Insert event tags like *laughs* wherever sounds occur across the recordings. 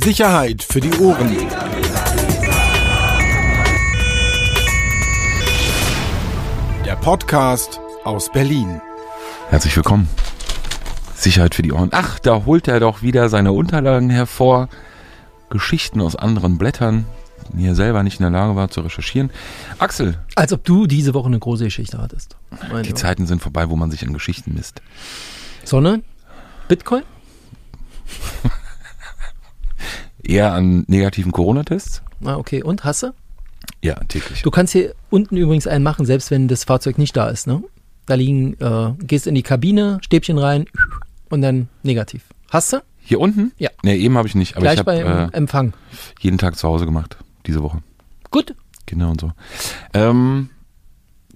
Sicherheit für die Ohren. Der Podcast aus Berlin. Herzlich willkommen. Sicherheit für die Ohren. Ach, da holt er doch wieder seine Unterlagen hervor. Geschichten aus anderen Blättern, die er selber nicht in der Lage war zu recherchieren. Axel, Als ob du diese Woche eine große Geschichte hattest. Meine die Zeiten sind vorbei, wo man sich an Geschichten misst. Sonne? Bitcoin? *laughs* Eher an negativen Corona-Tests? Ah, okay. Und hasse? Ja, täglich. Du kannst hier unten übrigens einen machen, selbst wenn das Fahrzeug nicht da ist. Ne? Da liegen, äh, gehst in die Kabine, Stäbchen rein und dann negativ. Hast du? Hier unten? Ja. Nee, eben habe ich nicht. Aber Gleich ich habe beim äh, Empfang. jeden Tag zu Hause gemacht, diese Woche. Gut. Kinder und so. Ähm,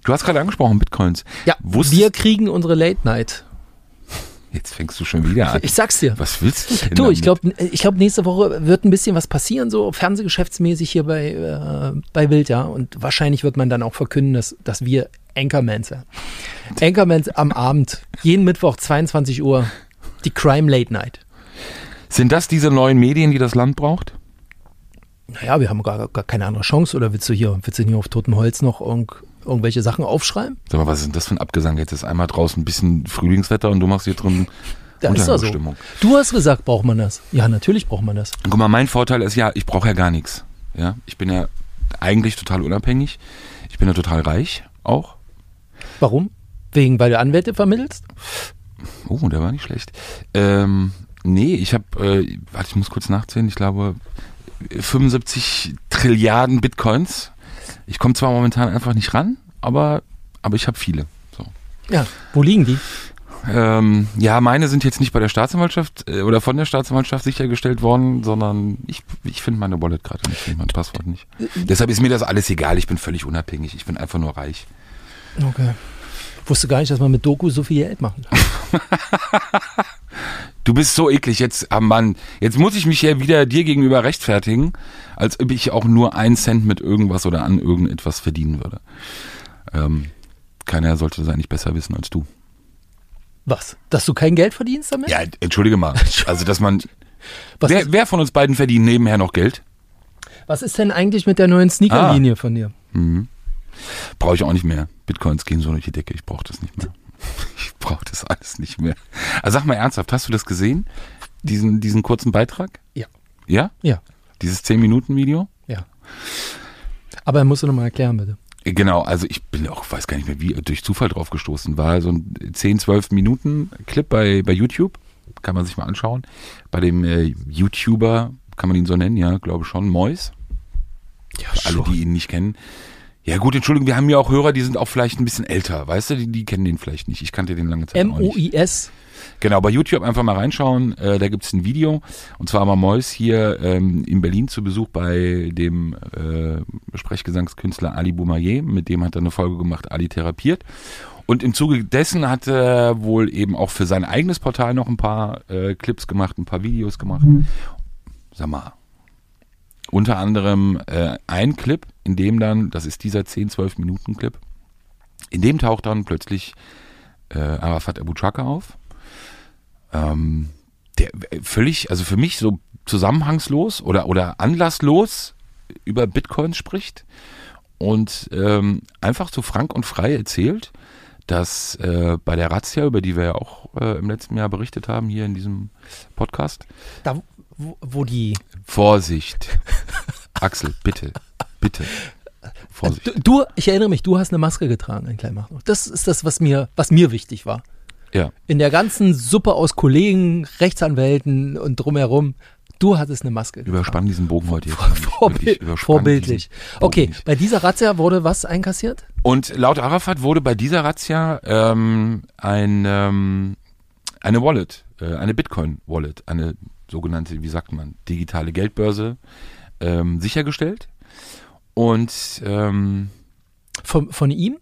du hast gerade angesprochen, Bitcoins. Ja, Wusstest- wir kriegen unsere Late Night. Jetzt fängst du schon wieder an. Ich sag's dir. Was willst du denn Du, ich glaube, ich glaub, nächste Woche wird ein bisschen was passieren, so fernsehgeschäftsmäßig hier bei, äh, bei Bild, ja. Und wahrscheinlich wird man dann auch verkünden, dass, dass wir Anchormans sind. Anchormans am Abend, jeden Mittwoch, 22 Uhr, die Crime Late Night. Sind das diese neuen Medien, die das Land braucht? Naja, wir haben gar, gar keine andere Chance. Oder willst du hier, willst du hier auf totem Holz noch irgend, irgendwelche Sachen aufschreiben? Sag mal, was ist denn das für ein Abgesang? Jetzt ist einmal draußen ein bisschen Frühlingswetter und du machst hier drin Da ist doch so. Du hast gesagt, braucht man das. Ja, natürlich braucht man das. Guck mal, mein Vorteil ist ja, ich brauche ja gar nichts. Ja, ich bin ja eigentlich total unabhängig. Ich bin ja total reich auch. Warum? Wegen, weil du Anwälte vermittelst? Oh, der war nicht schlecht. Ähm, nee, ich habe, äh, warte, ich muss kurz nachzählen. Ich glaube 75 Trilliarden Bitcoins. Ich komme zwar momentan einfach nicht ran, aber aber ich habe viele. So. Ja. Wo liegen die? Ähm, ja, meine sind jetzt nicht bei der Staatsanwaltschaft äh, oder von der Staatsanwaltschaft sichergestellt worden, sondern ich, ich finde meine Wallet gerade nicht, finde mein Passwort nicht. Deshalb ist mir das alles egal, ich bin völlig unabhängig, ich bin einfach nur reich. Okay. Wusste gar nicht, dass man mit Doku so viel Geld machen kann. *laughs* Du bist so eklig, jetzt, ah Mann, jetzt muss ich mich hier wieder dir gegenüber rechtfertigen, als ob ich auch nur einen Cent mit irgendwas oder an irgendetwas verdienen würde. Ähm, keiner sollte das eigentlich besser wissen als du. Was? Dass du kein Geld verdienst damit? Ja, entschuldige mal. *laughs* Also, dass man, wer, wer von uns beiden verdient nebenher noch Geld? was ist denn eigentlich mit der neuen Sneakerlinie von dir? Mhm. Brauche ich auch nicht mehr. Bitcoins gehen so durch die Decke. Ich brauche das nicht mehr. *laughs* Ich brauche das alles nicht mehr. Also sag mal ernsthaft, hast du das gesehen? Diesen, diesen kurzen Beitrag? Ja. Ja? Ja, Dieses 10-Minuten-Video? ja. Aber musst du nochmal erklären, bitte. Genau, also ich bin auch, weiß gar nicht mehr wie, durch Zufall drauf gestoßen. War so ein 10, 12 Minuten Clip bei, bei YouTube. Kann man sich mal anschauen. Bei dem äh, YouTuber, kann man ihn so nennen, ja, glaube schon, Mois. Ja, Für alle, die ihn nicht kennen. Ja gut, Entschuldigung, wir haben ja auch Hörer, die sind auch vielleicht ein bisschen älter, weißt du, die, die kennen den vielleicht nicht. Ich kannte den lange Zeit auch nicht. M-O-I-S. Genau, bei YouTube einfach mal reinschauen, äh, da gibt's ein Video. Und zwar war Mois hier ähm, in Berlin zu Besuch bei dem äh, Sprechgesangskünstler Ali Boumaier. Mit dem hat er eine Folge gemacht, Ali therapiert. Und im Zuge dessen hat er wohl eben auch für sein eigenes Portal noch ein paar äh, Clips gemacht, ein paar Videos gemacht. Sag mal, unter anderem äh, ein Clip, in dem dann, das ist dieser 10, 12 Minuten Clip, in dem taucht dann plötzlich äh, Arafat Abu Chaka auf. Ähm, der völlig, also für mich so zusammenhangslos oder, oder anlasslos über Bitcoins spricht und ähm, einfach so frank und frei erzählt, dass äh, bei der Razzia, über die wir ja auch äh, im letzten Jahr berichtet haben, hier in diesem Podcast, Da, wo, wo die. Vorsicht. Axel, bitte, bitte. Vorsicht. Du, du, ich erinnere mich, du hast eine Maske getragen, ein kleiner noch. Das ist das, was mir, was mir wichtig war. Ja. In der ganzen Suppe aus Kollegen, Rechtsanwälten und drumherum, du hattest eine Maske. getragen. Überspann diesen Bogen heute jetzt. Vorbild, vorbildlich. Okay, nicht. bei dieser Razzia wurde was einkassiert? Und laut Arafat wurde bei dieser Razzia ähm, ein, ähm, eine Wallet, äh, eine Bitcoin-Wallet, eine sogenannte, wie sagt man, digitale Geldbörse ähm, sichergestellt. Und ähm, Von, von ihm?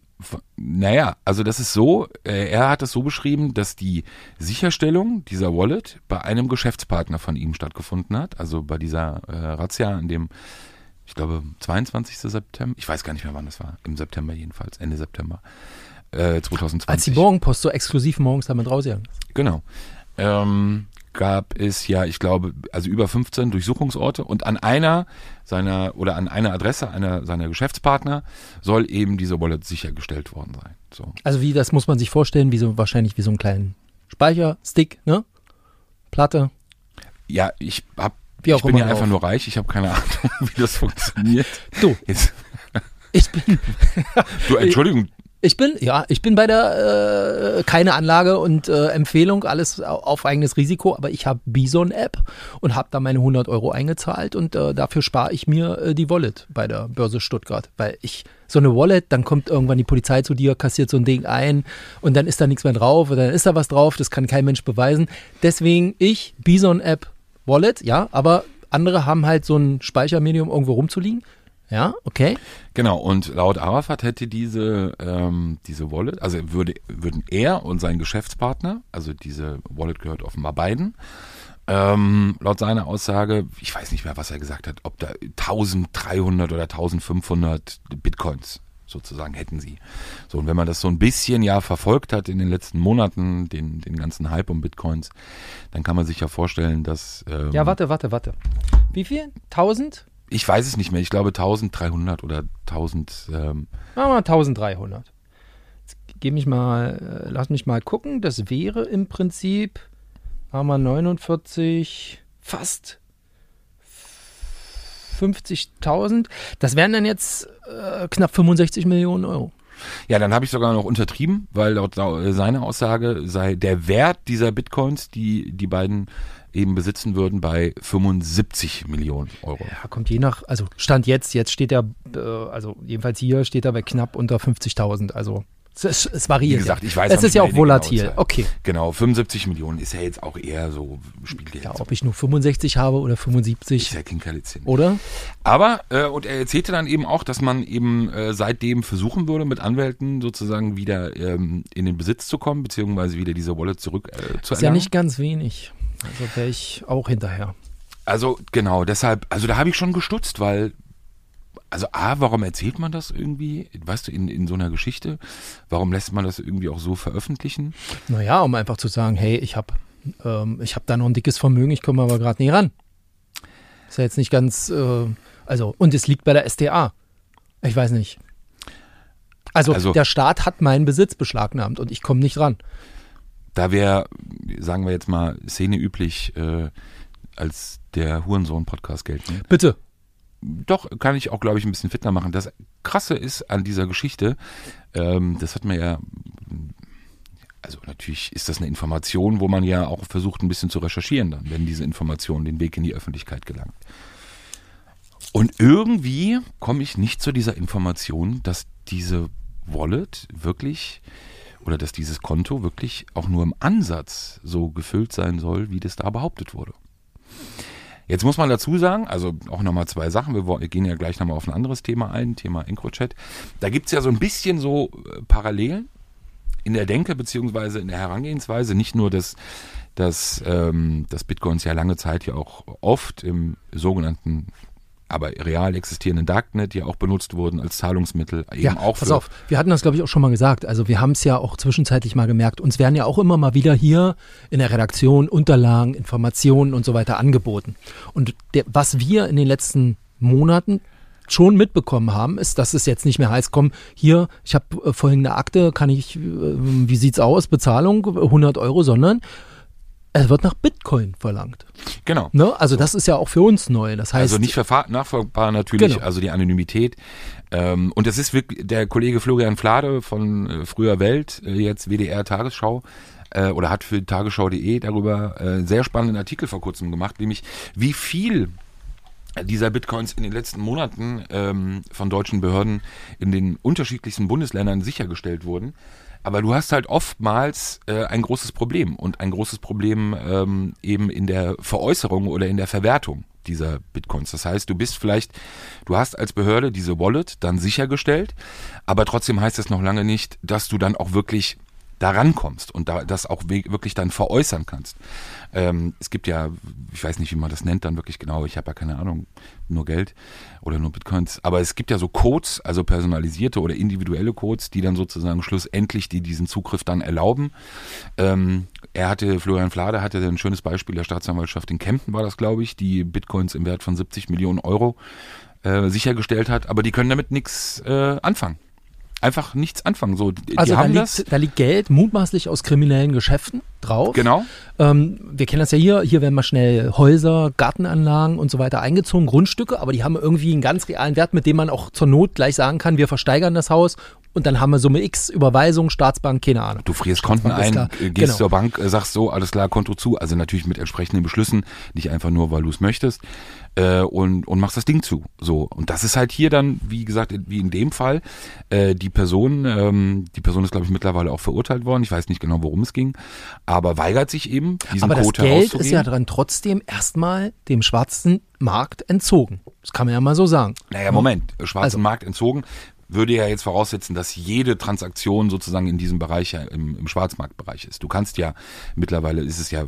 Naja, also das ist so, äh, er hat es so beschrieben, dass die Sicherstellung dieser Wallet bei einem Geschäftspartner von ihm stattgefunden hat, also bei dieser äh, Razzia an dem, ich glaube, 22. September, ich weiß gar nicht mehr wann das war, im September jedenfalls, Ende September äh, 2020. Als die Morgenpost so exklusiv morgens damit rausgegangen ist. Genau. Ähm, gab es ja, ich glaube, also über 15 Durchsuchungsorte und an einer seiner oder an einer Adresse einer seiner Geschäftspartner soll eben diese Wallet sichergestellt worden sein. So. Also wie, das muss man sich vorstellen, wie so, wahrscheinlich wie so einen kleinen Speicherstick, ne? Platte. Ja, ich hab, Wie auch ich bin ja einfach nur reich, ich habe keine Ahnung, *laughs* wie das funktioniert. Du, Jetzt, ich bin, *laughs* du, Entschuldigung, ich bin, ja, ich bin bei der, äh, keine Anlage und äh, Empfehlung, alles au- auf eigenes Risiko, aber ich habe Bison-App und habe da meine 100 Euro eingezahlt und äh, dafür spare ich mir äh, die Wallet bei der Börse Stuttgart, weil ich so eine Wallet, dann kommt irgendwann die Polizei zu dir, kassiert so ein Ding ein und dann ist da nichts mehr drauf oder dann ist da was drauf, das kann kein Mensch beweisen. Deswegen ich, Bison-App, Wallet, ja, aber andere haben halt so ein Speichermedium irgendwo rumzuliegen. Ja, okay. Genau, und laut Arafat hätte diese, ähm, diese Wallet, also würde, würden er und sein Geschäftspartner, also diese Wallet gehört offenbar beiden, ähm, laut seiner Aussage, ich weiß nicht mehr, was er gesagt hat, ob da 1300 oder 1500 Bitcoins sozusagen hätten sie. So, und wenn man das so ein bisschen ja verfolgt hat in den letzten Monaten, den, den ganzen Hype um Bitcoins, dann kann man sich ja vorstellen, dass. Ähm, Ja, warte, warte, warte. Wie viel? 1000? Ich weiß es nicht mehr, ich glaube 1300 oder 1000. Ähm, Machen wir mal 1300. Jetzt gebe ich mal, äh, lass mich mal gucken. Das wäre im Prinzip, haben wir 49, fast 50.000. Das wären dann jetzt äh, knapp 65 Millionen Euro. Ja, dann habe ich sogar noch untertrieben, weil laut sau- seiner Aussage sei der Wert dieser Bitcoins, die die beiden eben besitzen würden, bei 75 Millionen Euro. Ja, kommt je nach, also Stand jetzt, jetzt steht er, äh, also jedenfalls hier steht er bei knapp unter 50.000. Also es, es, variiert. Wie gesagt, ich weiß Es ist ja auch volatil. Zahl. Okay. Genau, 75 Millionen ist ja jetzt auch eher so Spielgeld. Ja, ob ich nur 65 habe oder ist 75, ja Kinkerlitzchen. oder? Aber, äh, und er erzählte dann eben auch, dass man eben äh, seitdem versuchen würde, mit Anwälten sozusagen wieder ähm, in den Besitz zu kommen, beziehungsweise wieder diese Wallet zurück äh, zu Ist ja erlangen. nicht ganz wenig. Also wäre ich auch hinterher. Also genau, deshalb, also da habe ich schon gestutzt, weil, also A, warum erzählt man das irgendwie, weißt du, in, in so einer Geschichte? Warum lässt man das irgendwie auch so veröffentlichen? Naja, um einfach zu sagen, hey, ich habe ähm, ich hab da noch ein dickes Vermögen, ich komme aber gerade nie ran. Ist ja jetzt nicht ganz, äh, also, und es liegt bei der SDA. Ich weiß nicht. Also, Also- der Staat hat meinen Besitz beschlagnahmt und ich komme nicht ran. Da wäre, sagen wir jetzt mal, Szene üblich, äh, als der Hurensohn-Podcast gelten. Bitte. Doch, kann ich auch, glaube ich, ein bisschen fitner machen. Das Krasse ist an dieser Geschichte, ähm, das hat man ja, also natürlich ist das eine Information, wo man ja auch versucht, ein bisschen zu recherchieren dann, wenn diese Information den Weg in die Öffentlichkeit gelangt. Und irgendwie komme ich nicht zu dieser Information, dass diese Wallet wirklich oder dass dieses Konto wirklich auch nur im Ansatz so gefüllt sein soll, wie das da behauptet wurde. Jetzt muss man dazu sagen, also auch nochmal zwei Sachen, wir, gehen ja gleich nochmal auf ein anderes Thema ein, Thema EncroChat. Da gibt's ja so ein bisschen so äh, Parallelen in der Denke beziehungsweise in der Herangehensweise. Nicht nur, dass, dass, ähm, dass Bitcoins ja lange Zeit ja auch oft im sogenannten aber real existierenden Darknet ja auch benutzt wurden als Zahlungsmittel. Eben Ja, auch pass auf, wir hatten das, glaube ich, auch schon mal gesagt. Also wir haben es ja auch zwischenzeitlich mal gemerkt. Uns werden ja auch immer mal wieder hier in der Redaktion Unterlagen, Informationen und so weiter angeboten. Und der, was wir in den letzten Monaten schon mitbekommen haben, ist, dass es jetzt nicht mehr heißt, komm, hier, ich habe äh, folgende Akte, kann ich, äh, wie sieht's aus, Bezahlung 100 Euro, sondern es wird nach Bitcoin verlangt. Genau. Ne? Also das ist ja auch für uns neu. Das heißt, Also nicht nachvollziehbar natürlich, Genau. also die Anonymität. Ähm, und das ist wirklich der Kollege Florian Flade von äh, Früher Welt, äh, jetzt WDR Tagesschau, äh, oder hat für tagesschau.de darüber äh, sehr spannenden Artikel vor kurzem gemacht, nämlich wie viel dieser Bitcoins in den letzten Monaten ähm, von deutschen Behörden in den unterschiedlichsten Bundesländern sichergestellt wurden. Aber du hast halt oftmals äh, ein großes Problem und ein großes Problem ähm, eben in der Veräußerung oder in der Verwertung dieser Bitcoins. Das heißt, du bist vielleicht, du hast als Behörde diese Wallet dann sichergestellt, aber trotzdem heißt das noch lange nicht, dass du dann auch wirklich da rankommst und da das auch wirklich dann veräußern kannst. Ähm, es gibt ja, ich weiß nicht, wie man das nennt dann wirklich genau, ich habe ja keine Ahnung, nur Geld oder nur Bitcoins, aber es gibt ja so Codes, also personalisierte oder individuelle Codes, die dann sozusagen schlussendlich die diesen Zugriff dann erlauben. Ähm, er hatte, Florian Flade hatte ein schönes Beispiel der Staatsanwaltschaft in Kempten war das, glaube ich, die Bitcoins im Wert von 70 Millionen Euro äh, sichergestellt hat, aber die können damit nichts äh, anfangen. Einfach nichts anfangen. So, die, Also die da liegt, da liegt Geld mutmaßlich aus kriminellen Geschäften drauf. Genau. Ähm, wir kennen das ja hier. Hier werden mal schnell Häuser, Gartenanlagen und so weiter eingezogen, Grundstücke, aber die haben irgendwie einen ganz realen Wert, mit dem man auch zur Not gleich sagen kann, wir versteigern das Haus und dann haben wir Summe X, Überweisung, Staatsbank, keine Ahnung. Du frierst Konten ein, äh, gehst Genau. zur Bank, äh, sagst so, alles klar, Konto zu. Also natürlich mit entsprechenden Beschlüssen, nicht einfach nur, weil du es möchtest. Äh, und, und machst das Ding zu. So. Und das ist halt hier dann, wie gesagt, wie in dem Fall, äh, die Person, ähm, die Person ist, glaube ich, mittlerweile auch verurteilt worden. Ich weiß nicht genau, worum es ging, aber weigert sich eben, diesen Aber das Code Geld herauszugeben. ist ja dann trotzdem erstmal dem schwarzen Markt entzogen. Das kann man ja mal so sagen. Naja, Moment, schwarzen Also- Markt entzogen würde ja jetzt voraussetzen, dass jede Transaktion sozusagen in diesem Bereich ja im, im Schwarzmarktbereich ist. Du kannst ja mittlerweile ist es ja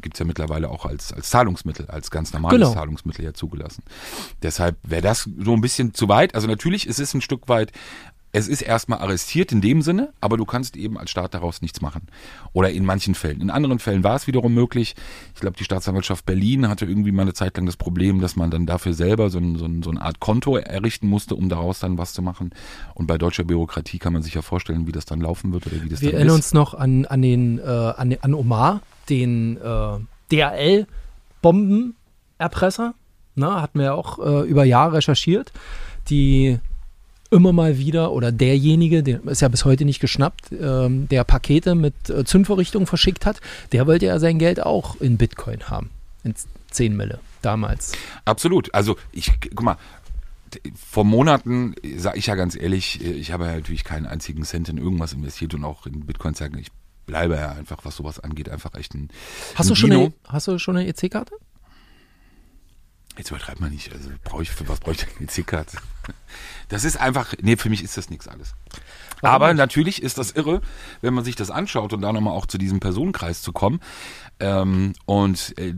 gibt's ja mittlerweile auch als als Zahlungsmittel, als ganz normales Genau. Zahlungsmittel ja zugelassen. Deshalb wäre das so ein bisschen zu weit. Also natürlich ist es ein Stück weit es ist erstmal arrestiert in dem Sinne, aber du kannst eben als Staat daraus nichts machen. Oder in manchen Fällen. In anderen Fällen war es wiederum möglich. Ich glaube, die Staatsanwaltschaft Berlin hatte irgendwie mal eine Zeit lang das Problem, dass man dann dafür selber so, ein, so, ein, so eine Art Konto errichten musste, um daraus dann was zu machen. Und bei deutscher Bürokratie kann man sich ja vorstellen, wie das dann laufen wird oder wie das Wir dann erinnern ist. uns noch an, an, den, äh, an, an Omar, den äh, DHL-Bombenerpresser. Na, hatten wir ja auch äh, über Jahre recherchiert, die immer mal wieder oder derjenige, der ist ja bis heute nicht geschnappt, ähm, der Pakete mit äh, Zündvorrichtungen verschickt hat, der wollte ja sein Geld auch in Bitcoin haben. In 10 Mille damals. Absolut. Also ich, guck mal, vor Monaten sage ich ja ganz ehrlich, ich habe ja natürlich keinen einzigen Cent in irgendwas investiert und auch in Bitcoins. ja, Ich bleibe ja einfach, was sowas angeht, einfach echt ein. Hast ein du schon eine, hast du schon eine EC-Karte? Jetzt übertreibt man nicht. Also brauche ich für was brauche ich denn eine EC-Karte? Das ist einfach, nee, für mich ist das nichts alles. Warum Aber nicht? natürlich ist das irre, wenn man sich das anschaut und da nochmal auch zu diesem Personenkreis zu kommen. Ähm, und äh,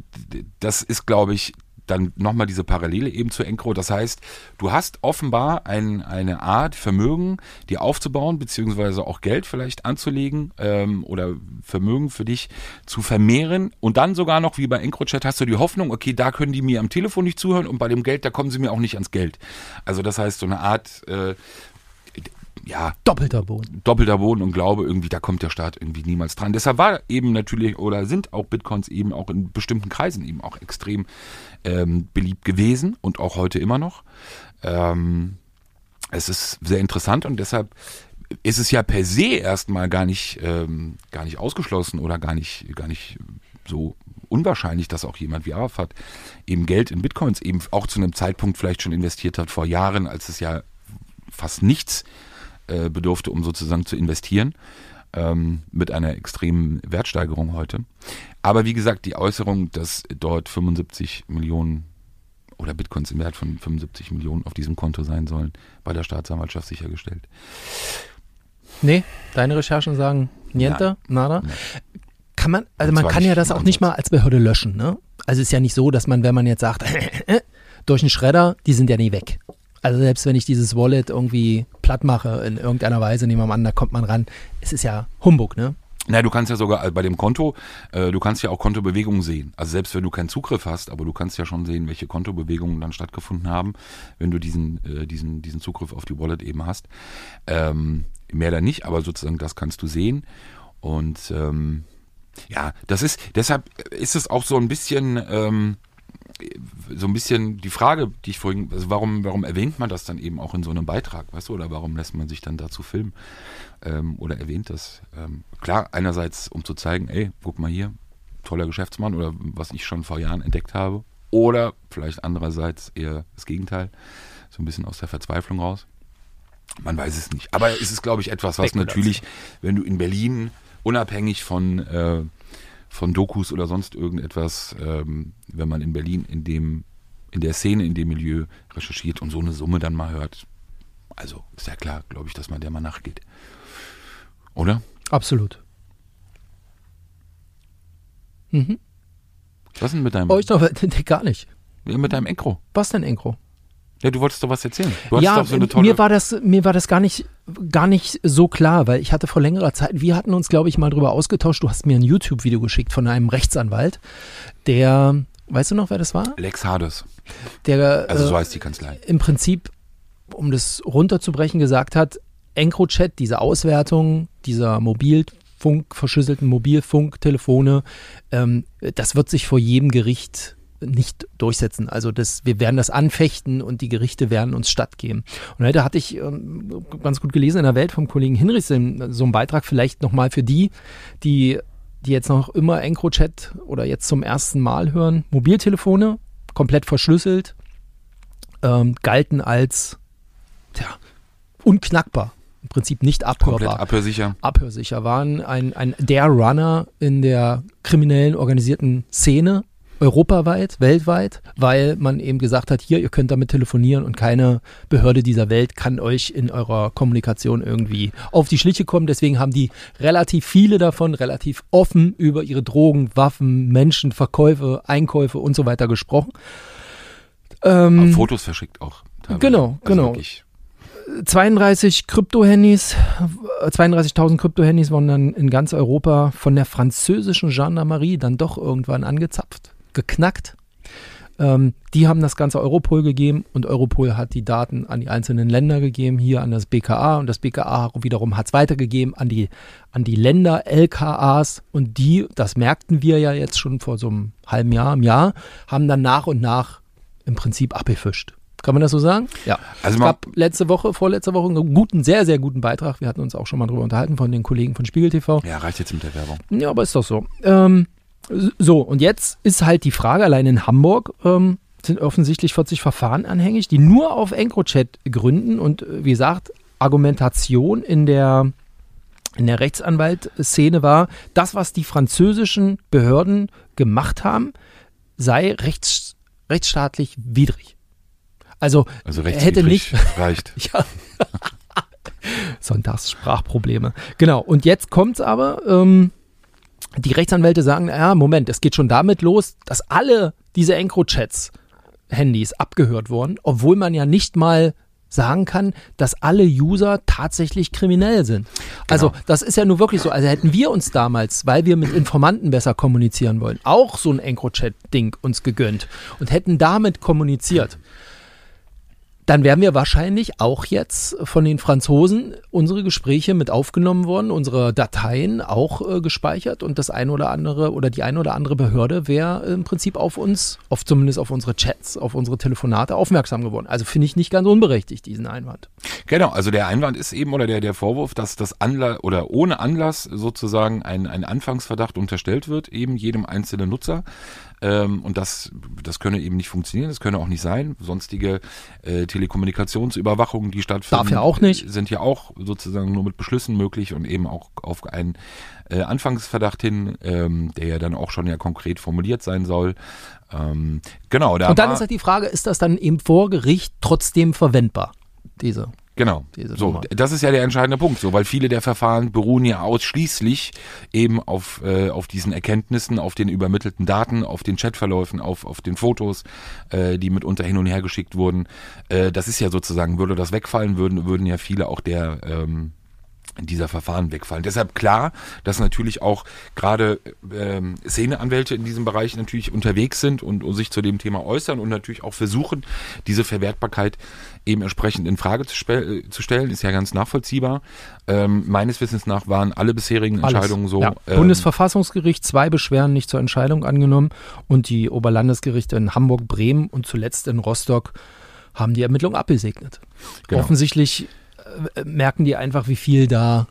das ist, glaube ich, dann nochmal diese Parallele eben zu Encro. Das heißt, du hast offenbar ein, eine Art Vermögen, dir aufzubauen, beziehungsweise auch Geld vielleicht anzulegen ähm, oder Vermögen für dich zu vermehren. Und dann sogar noch, wie bei EncroChat, hast du die Hoffnung, okay, da können die mir am Telefon nicht zuhören und bei dem Geld, da kommen sie mir auch nicht ans Geld. Also das heißt, so eine Art, äh, ja, Doppelter Boden. doppelter Boden und Glaube, irgendwie, da kommt der Staat irgendwie niemals dran. Deshalb war eben natürlich oder sind auch Bitcoins eben auch in bestimmten Kreisen eben auch extrem ähm, beliebt gewesen und auch heute immer noch. Ähm, es ist sehr interessant und deshalb ist es ja per se erstmal gar nicht, ähm, gar nicht ausgeschlossen oder gar nicht, gar nicht so unwahrscheinlich, dass auch jemand wie Arafat eben Geld in Bitcoins eben auch zu einem Zeitpunkt vielleicht schon investiert hat vor Jahren, als es ja fast nichts äh, bedurfte, um sozusagen zu investieren, ähm, mit einer extremen Wertsteigerung heute. Aber wie gesagt, die Äußerung, dass dort 75 Millionen oder Bitcoins im Wert von 75 Millionen auf diesem Konto sein sollen, bei der Staatsanwaltschaft sichergestellt. Nee, deine Recherchen sagen niente, nada. Nein. Kann man, also man kann ja das auch nicht mal als Behörde löschen, ne? Also ist ja nicht so, dass man, wenn man jetzt sagt, *laughs* durch einen Schredder, die sind ja nie weg. Also selbst wenn ich dieses Wallet irgendwie platt mache in irgendeiner Weise, nehmen wir mal an, da kommt man ran. Es ist ja Humbug, ne? Na, du kannst ja sogar äh, bei dem Konto, äh, du kannst ja auch Kontobewegungen sehen. Also selbst wenn du keinen Zugriff hast, aber du kannst ja schon sehen, welche Kontobewegungen dann stattgefunden haben, wenn du diesen, äh, diesen, diesen Zugriff auf die Wallet eben hast. Ähm, mehr dann nicht, aber sozusagen das kannst du sehen. Und ähm, ja, das ist, deshalb ist es auch so ein bisschen, ähm, so ein bisschen die Frage, die ich vorhin, also warum, warum erwähnt man das dann eben auch in so einem Beitrag, weißt du, oder warum lässt man sich dann dazu filmen ähm, oder erwähnt das? Ähm, klar, einerseits, um zu zeigen, ey, guck mal hier, toller Geschäftsmann oder was ich schon vor Jahren entdeckt habe, oder vielleicht andererseits eher das Gegenteil, so ein bisschen aus der Verzweiflung raus. Man weiß es nicht. Aber es ist, glaube ich, etwas, was natürlich, wenn du in Berlin unabhängig von, äh, von Dokus oder sonst irgendetwas, ähm, wenn man in Berlin in dem, in der Szene, in dem Milieu recherchiert und so eine Summe dann mal hört. Also ist ja klar, glaube ich, dass man der mal nachgeht. Oder? Absolut. Mhm. Was denn mit deinem? Oh, ich glaube, *laughs* gar nicht. Mit deinem Enkro. Was denn Enkro? Ja, du wolltest doch was erzählen. Du ja, doch so eine tolle. mir war das, mir war das gar nicht, gar nicht so klar, weil ich hatte vor längerer Zeit, wir hatten uns, glaube ich, mal drüber ausgetauscht. Du hast mir ein YouTube-Video geschickt von einem Rechtsanwalt, der, weißt du noch, wer das war? Lex Hades. Der Also äh, so heißt die Kanzlei. im Prinzip, um das runterzubrechen, gesagt hat, EncroChat, diese Auswertung dieser Mobilfunk, verschlüsselten Mobilfunktelefone, ähm, das wird sich vor jedem Gericht nicht durchsetzen. Also das, wir werden das anfechten und die Gerichte werden uns stattgeben. Und heute hatte ich ähm, ganz gut gelesen in der Welt vom Kollegen Hinrichs in- so einen Beitrag vielleicht nochmal für die, die, die jetzt noch immer EncroChat oder jetzt zum ersten Mal hören. Mobiltelefone, komplett verschlüsselt, ähm, galten als tja, unknackbar. Im Prinzip nicht Komplett abhörbar. abhörsicher. abhörsicher, waren ein, ein der Runner in der kriminellen organisierten Szene, europaweit, weltweit, weil man eben gesagt hat, hier, ihr könnt damit telefonieren und keine Behörde dieser Welt kann euch in eurer Kommunikation irgendwie auf die Schliche kommen. Deswegen haben die relativ viele davon relativ offen über ihre Drogen, Waffen, Menschen, Verkäufe, Einkäufe und so weiter gesprochen. Ähm, Fotos verschickt auch. teilweise. Genau, Also genau. wirklich. 32 Krypto-Handys, äh, 32.000 Krypto-Handys wurden dann in ganz Europa von der französischen Gendarmerie dann doch irgendwann angezapft, geknackt. Ähm, die haben das Ganze Europol gegeben und Europol hat die Daten an die einzelnen Länder gegeben, hier an das BKA und das BKA wiederum hat es weitergegeben an die, an die Länder LKAs und die, das merkten wir ja jetzt schon vor so einem halben Jahr, im Jahr, haben dann nach und nach im Prinzip abgefischt. Kann man das so sagen? Ja. Also Es gab letzte Woche, vorletzte Woche einen guten, sehr, sehr guten Beitrag. Wir hatten uns auch schon mal drüber unterhalten von den Kollegen von Spiegel TV. ja, reicht jetzt mit der Werbung. Ja, aber ist doch so. Ähm, so, und jetzt ist halt die Frage, allein in Hamburg ähm, sind offensichtlich 40 Verfahren anhängig, die nur auf EncroChat gründen und äh, wie gesagt, Argumentation in der, in der Rechtsanwaltszene war, das, was die französischen Behörden gemacht haben, sei rechts, rechtsstaatlich widrig. Also, Also hätte nicht, reicht. *laughs* ja. Sonntagssprachprobleme. Genau. Und jetzt kommt's aber. Ähm, die Rechtsanwälte sagen, ja, Moment, es geht schon damit los, dass alle diese EncroChats Handys abgehört wurden, obwohl man ja nicht mal sagen kann, dass alle User tatsächlich kriminell sind. Also das ist ja nur wirklich so. Also hätten wir uns damals, weil wir mit Informanten besser kommunizieren wollen, auch so ein EncroChat-Ding uns gegönnt und hätten damit kommuniziert, dann wären wir wahrscheinlich auch jetzt von den Franzosen unsere Gespräche mit aufgenommen worden, unsere Dateien auch äh, gespeichert und das ein oder andere oder die ein oder andere Behörde wäre im Prinzip auf uns, auf zumindest auf unsere Chats, auf unsere Telefonate aufmerksam geworden. Also finde ich nicht ganz unberechtigt diesen Einwand. Genau, also der Einwand ist eben oder der, der Vorwurf, dass das Anlass oder ohne Anlass sozusagen ein, ein Anfangsverdacht unterstellt wird, eben jedem einzelnen Nutzer. Ähm, und das, das könne eben nicht funktionieren, das könne auch nicht sein. Sonstige äh, Telekommunikationsüberwachungen, die stattfinden, Darf ja auch nicht. sind ja auch sozusagen nur mit Beschlüssen möglich und eben auch auf einen äh, Anfangsverdacht hin, ähm, der ja dann auch schon ja konkret formuliert sein soll. Ähm, genau, da Und dann ist halt die Frage, ist das dann eben vor Gericht trotzdem verwendbar? Diese. Genau. So, Nummer. das ist ja der entscheidende Punkt, so, weil viele der Verfahren beruhen ja ausschließlich eben auf, äh, auf diesen Erkenntnissen, auf den übermittelten Daten, auf den Chatverläufen, auf, auf den Fotos, äh, die mitunter hin und her geschickt wurden. Äh, das ist ja sozusagen, würde das wegfallen, würden, würden ja viele auch der ähm, dieser Verfahren wegfallen. Deshalb klar, dass natürlich auch gerade ähm, Szeneanwälte in diesem Bereich natürlich unterwegs sind und, und sich zu dem Thema äußern und natürlich auch versuchen, diese Verwertbarkeit eben entsprechend in Frage zu, spe- äh, zu stellen, ist ja ganz nachvollziehbar. Ähm, meines Wissens nach waren alle bisherigen Alles. Entscheidungen so. Ja. ähm, Bundesverfassungsgericht, zwei Beschwerden nicht zur Entscheidung angenommen und die Oberlandesgerichte in Hamburg, Bremen und zuletzt in Rostock haben die Ermittlung abgesegnet. Genau. Offensichtlich merken die einfach, wie viel da